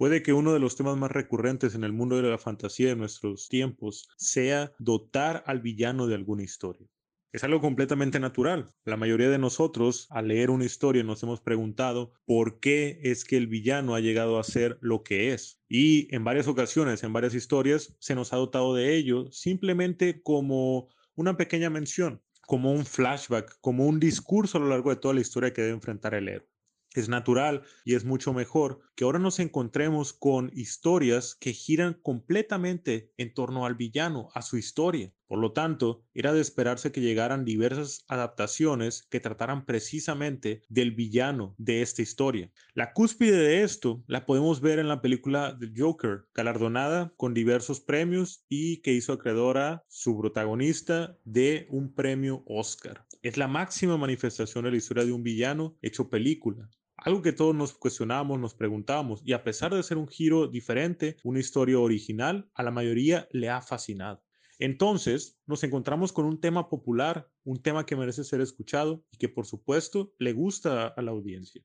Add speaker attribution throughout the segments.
Speaker 1: Puede que uno de los temas más recurrentes en el mundo de la fantasía de nuestros tiempos sea dotar al villano de alguna historia. Es algo completamente natural. La mayoría de nosotros, al leer una historia, nos hemos preguntado por qué es que el villano ha llegado a ser lo que es. Y en varias ocasiones, en varias historias, se nos ha dotado de ello simplemente como una pequeña mención, como un flashback, como un discurso a lo largo de toda la historia que debe enfrentar el héroe es natural y es mucho mejor que ahora nos encontremos con historias que giran completamente en torno al villano, a su historia. Por lo tanto, era de esperarse que llegaran diversas adaptaciones que trataran precisamente del villano de esta historia. La cúspide de esto la podemos ver en la película The Joker, galardonada con diversos premios y que hizo acreedora su protagonista de un premio Oscar. Es la máxima manifestación de la historia de un villano hecho película. Algo que todos nos cuestionamos, nos preguntamos, y a pesar de ser un giro diferente, una historia original, a la mayoría le ha fascinado. Entonces, nos encontramos con un tema popular, un tema que merece ser escuchado y que por supuesto le gusta a la audiencia.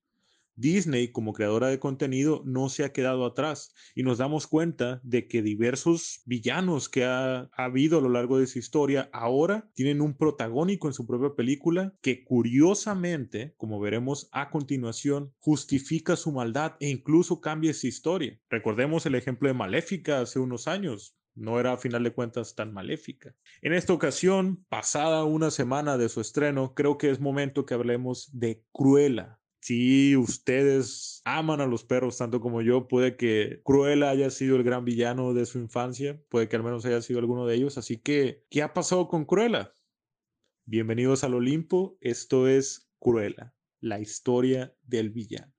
Speaker 1: Disney como creadora de contenido no se ha quedado atrás y nos damos cuenta de que diversos villanos que ha, habido a lo largo de su historia ahora tienen un protagónico en su propia película que curiosamente, como veremos a continuación, justifica su maldad e incluso cambia su historia. Recordemos el ejemplo de Maléfica hace unos años no era a final de cuentas tan maléfica. En esta ocasión, pasada una semana de su estreno, creo que es momento que hablemos de Cruella, si ustedes aman a los perros tanto como yo, puede que Cruella haya sido el gran villano de su infancia, puede que al menos haya sido alguno de ellos. Así que, ¿qué ha pasado con Cruella? Bienvenidos al Olimpo, esto es Cruella, la historia del villano.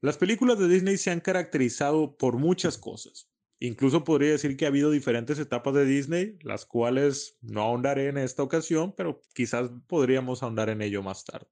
Speaker 1: Las películas de Disney se han caracterizado por muchas cosas. Incluso podría decir que ha habido diferentes etapas de Disney, las cuales no ahondaré en esta ocasión, pero quizás podríamos ahondar en ello más tarde.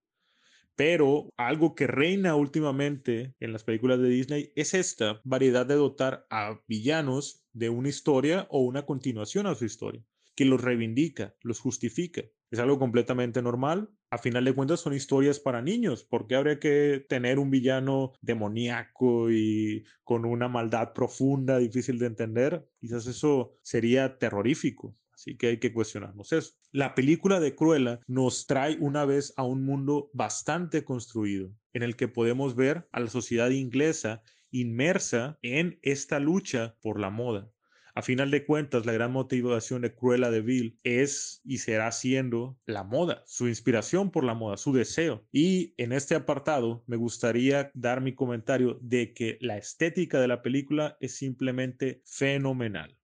Speaker 1: Pero algo que reina últimamente en las películas de Disney es esta variedad de dotar a villanos de una historia o una continuación a su historia, que los reivindica, los justifica. Es algo completamente normal. A final de cuentas son historias para niños. ¿Por qué habría que tener un villano demoníaco y con una maldad profunda, difícil de entender? Quizás eso sería terrorífico. Así que hay que cuestionarnos eso. La película de Cruella nos trae una vez a un mundo bastante construido, en el que podemos ver a la sociedad inglesa inmersa en esta lucha por la moda. A final de cuentas, la gran motivación de Cruella de Vil es y será siendo la moda, su inspiración por la moda, su deseo. Y en este apartado me gustaría dar mi comentario de que la estética de la película es simplemente fenomenal.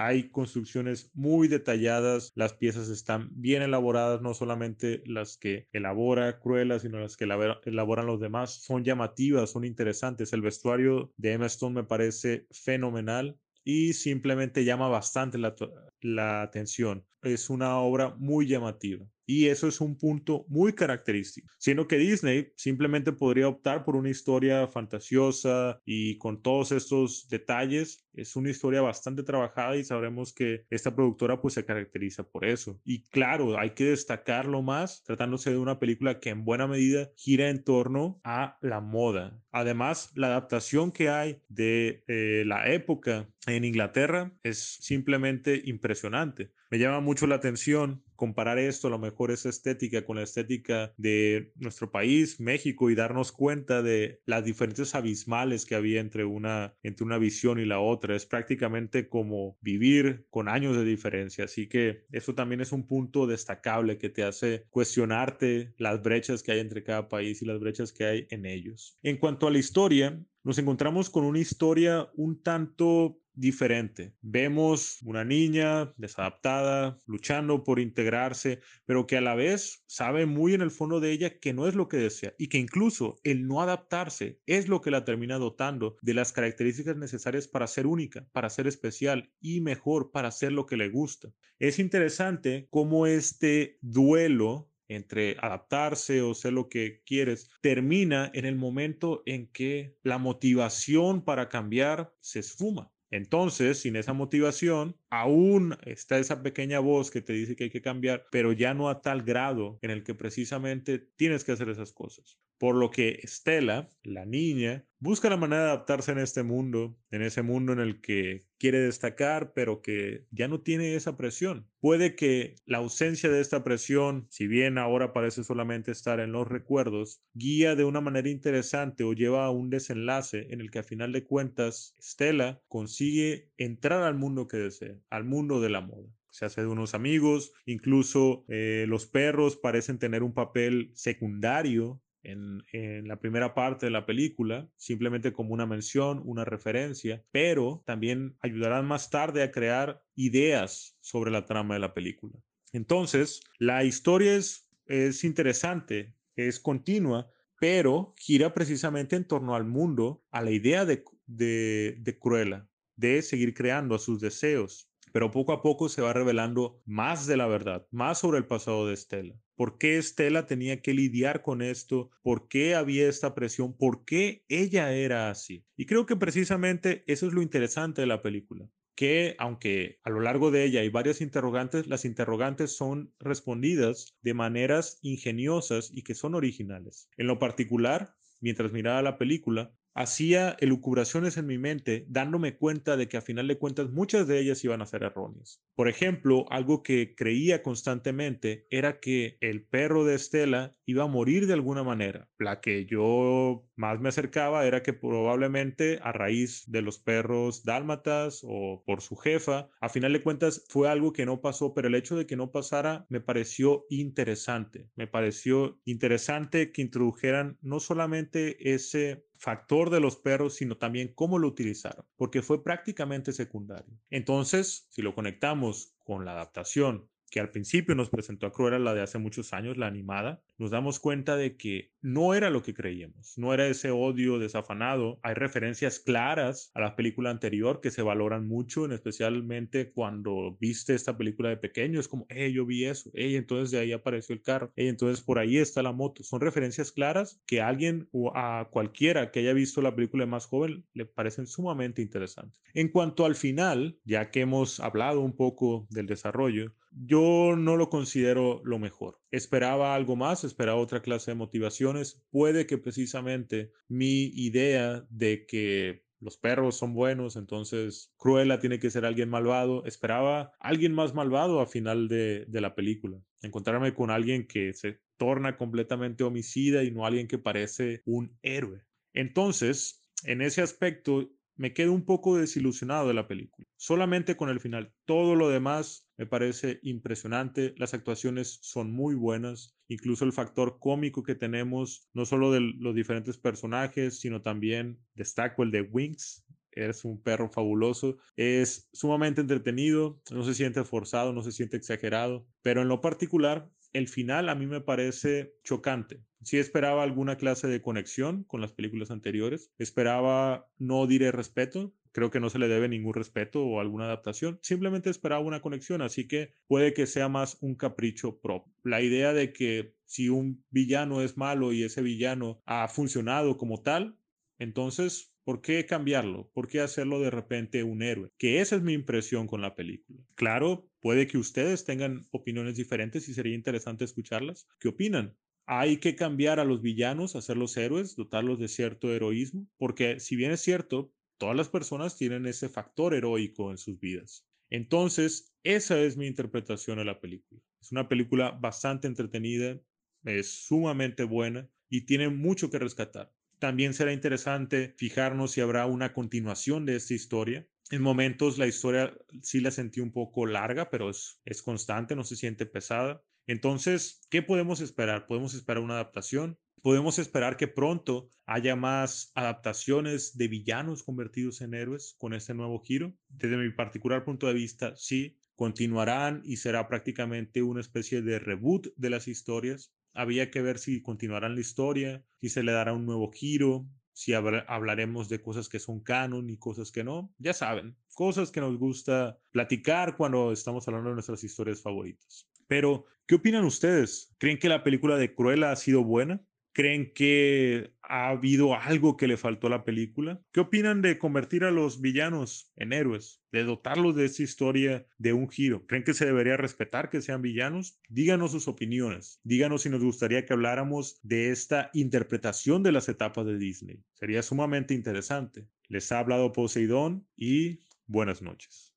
Speaker 1: Hay construcciones muy detalladas, las piezas están bien elaboradas, no solamente las que elabora Cruella, sino las que elaboran los demás. Son llamativas, son interesantes. El vestuario de Emma Stone me parece fenomenal y simplemente llama bastante la, la atención. Es una obra muy llamativa. Y eso es un punto muy característico. Siendo que Disney simplemente podría optar por una historia fantasiosa y con todos estos detalles. Es una historia bastante trabajada y sabremos que esta productora pues se caracteriza por eso. Y claro, hay que destacarlo más tratándose de una película que en buena medida gira en torno a la moda. Además, la adaptación que hay de eh, la época en Inglaterra es simplemente impresionante. Me llama mucho la atención comparar esto, a lo mejor esa estética con la estética de nuestro país, México, y darnos cuenta de las diferencias abismales que había entre una, entre una visión y la otra. Es prácticamente como vivir con años de diferencia. Así que eso también es un punto destacable que te hace cuestionarte las brechas que hay entre cada país y las brechas que hay en ellos. En cuanto a la historia, nos encontramos con una historia un tanto diferente. Vemos una niña desadaptada, luchando por integrarse, pero que a la vez sabe muy en el fondo de ella que no es lo que desea y que incluso el no adaptarse es lo que la termina dotando de las características necesarias para ser única, para ser especial y mejor para hacer lo que le gusta. Es interesante cómo este duelo entre adaptarse o ser lo que quieres, termina en el momento en que la motivación para cambiar se esfuma. Entonces, sin esa motivación, aún está esa pequeña voz que te dice que hay que cambiar, pero ya no a tal grado en el que precisamente tienes que hacer esas cosas. Por lo que Estela, la niña, busca la manera de adaptarse en este mundo, en ese mundo en el que quiere destacar, pero que ya no tiene esa presión. Puede que la ausencia de esta presión, si bien ahora parece solamente estar en los recuerdos, guía de una manera interesante o lleva a un desenlace en el que a final de cuentas Estela consigue entrar al mundo que desea, al mundo de la moda se hace de unos amigos, incluso eh, los perros parecen tener un papel secundario en, la primera parte de la película, simplemente como una mención, una referencia, pero también ayudarán más tarde a crear ideas sobre la trama de la película. Entonces, la historia es, es interesante, es continua, pero gira precisamente en torno al mundo, a la idea de, de, de Cruella, de seguir creando a sus deseos, pero poco a poco se va revelando más de la verdad, más sobre el pasado de Estela. ¿Por qué Estela tenía que lidiar con esto? ¿Por qué había esta presión? ¿Por qué ella era así? Y creo que precisamente eso es lo interesante de la película que aunque a lo largo de ella hay varias interrogantes, las interrogantes son respondidas de maneras ingeniosas y que son originales. En lo particular, mientras miraba la película, hacía elucubraciones en mi mente dándome cuenta de que a final de cuentas muchas de ellas iban a ser erróneas. Por ejemplo, algo que creía constantemente era que el perro de Estela iba a morir de alguna manera. La que yo más me acercaba era que probablemente a raíz de los perros dálmatas o por su jefa, a final de cuentas fue algo que no pasó, pero el hecho de que no pasara me pareció interesante. Me pareció interesante que introdujeran no solamente ese factor de los perros, sino también cómo lo utilizaron, porque fue prácticamente secundario. Entonces, si lo conectamos con la adaptación que al principio nos presentó a Cruella, la de hace muchos años, la animada, nos damos cuenta de que no era lo que creíamos, no era ese odio desafanado. Hay referencias claras a la película anterior que se valoran mucho, especialmente cuando viste esta película de pequeño, es como, hey, yo vi eso, hey, entonces de ahí apareció el carro, hey, entonces por ahí está la moto. Son referencias claras que a alguien o a cualquiera que haya visto la película más joven le parecen sumamente interesantes. En cuanto al final, ya que hemos hablado un poco del desarrollo, yo no lo considero lo mejor. Esperaba algo más, esperaba otra clase de motivaciones. Puede que precisamente mi idea de que los perros son buenos, entonces Cruella tiene que ser alguien malvado. Esperaba alguien más malvado a final de, de la película. Encontrarme con alguien que se torna completamente homicida y no alguien que parece un héroe. Entonces, en ese aspecto, me quedo un poco desilusionado de la película. Solamente con el final. Todo lo demás me parece impresionante. Las actuaciones son muy buenas. Incluso el factor cómico que tenemos, no solo de los diferentes personajes, sino también destaco el de Winx. Es un perro fabuloso. Es sumamente entretenido. No se siente forzado, no se siente exagerado. Pero en lo particular, el final a mí me parece chocante. Sí esperaba alguna clase de conexión con las películas anteriores. Esperaba, no diré respeto, creo que no se le debe ningún respeto o alguna adaptación. Simplemente esperaba una conexión, así que puede que sea más un capricho propio. La idea de que si un villano es malo y ese villano ha funcionado como tal, entonces ¿Por qué cambiarlo? ¿Por qué hacerlo de repente un héroe? Que esa es mi impresión con la película. Claro, puede que ustedes tengan opiniones diferentes y sería interesante escucharlas. ¿Qué opinan? Hay que cambiar a los villanos, hacerlos héroes, dotarlos de cierto heroísmo, porque si bien es cierto, todas las personas tienen ese factor heroico en sus vidas. Entonces, esa es mi interpretación de la película. Es una película bastante entretenida, es sumamente buena y tiene mucho que rescatar. También será interesante fijarnos si habrá una continuación de esta historia. En momentos la historia sí la sentí un poco larga, pero es, es constante, no se siente pesada. Entonces, ¿qué podemos esperar? ¿Podemos esperar una adaptación? ¿Podemos esperar que pronto haya más adaptaciones de villanos convertidos en héroes con este nuevo giro? Desde mi particular punto de vista, sí, continuarán y será prácticamente una especie de reboot de las historias había que ver si continuarán la historia, si se le dará un nuevo giro, si hablaremos de cosas que son canon y cosas que no. Ya saben, cosas que nos gusta platicar cuando estamos hablando de nuestras historias favoritas. Pero, ¿qué opinan ustedes? ¿Creen que la película de Cruella ha sido buena? ¿Creen que ha habido algo que le faltó a la película? ¿Qué opinan de convertir a los villanos en héroes? De dotarlos de esa historia de un giro. ¿Creen que se debería respetar que sean villanos? Díganos sus opiniones. Díganos si nos gustaría que habláramos de esta interpretación de las etapas de Disney. Sería sumamente interesante. Les ha hablado Poseidón y buenas noches.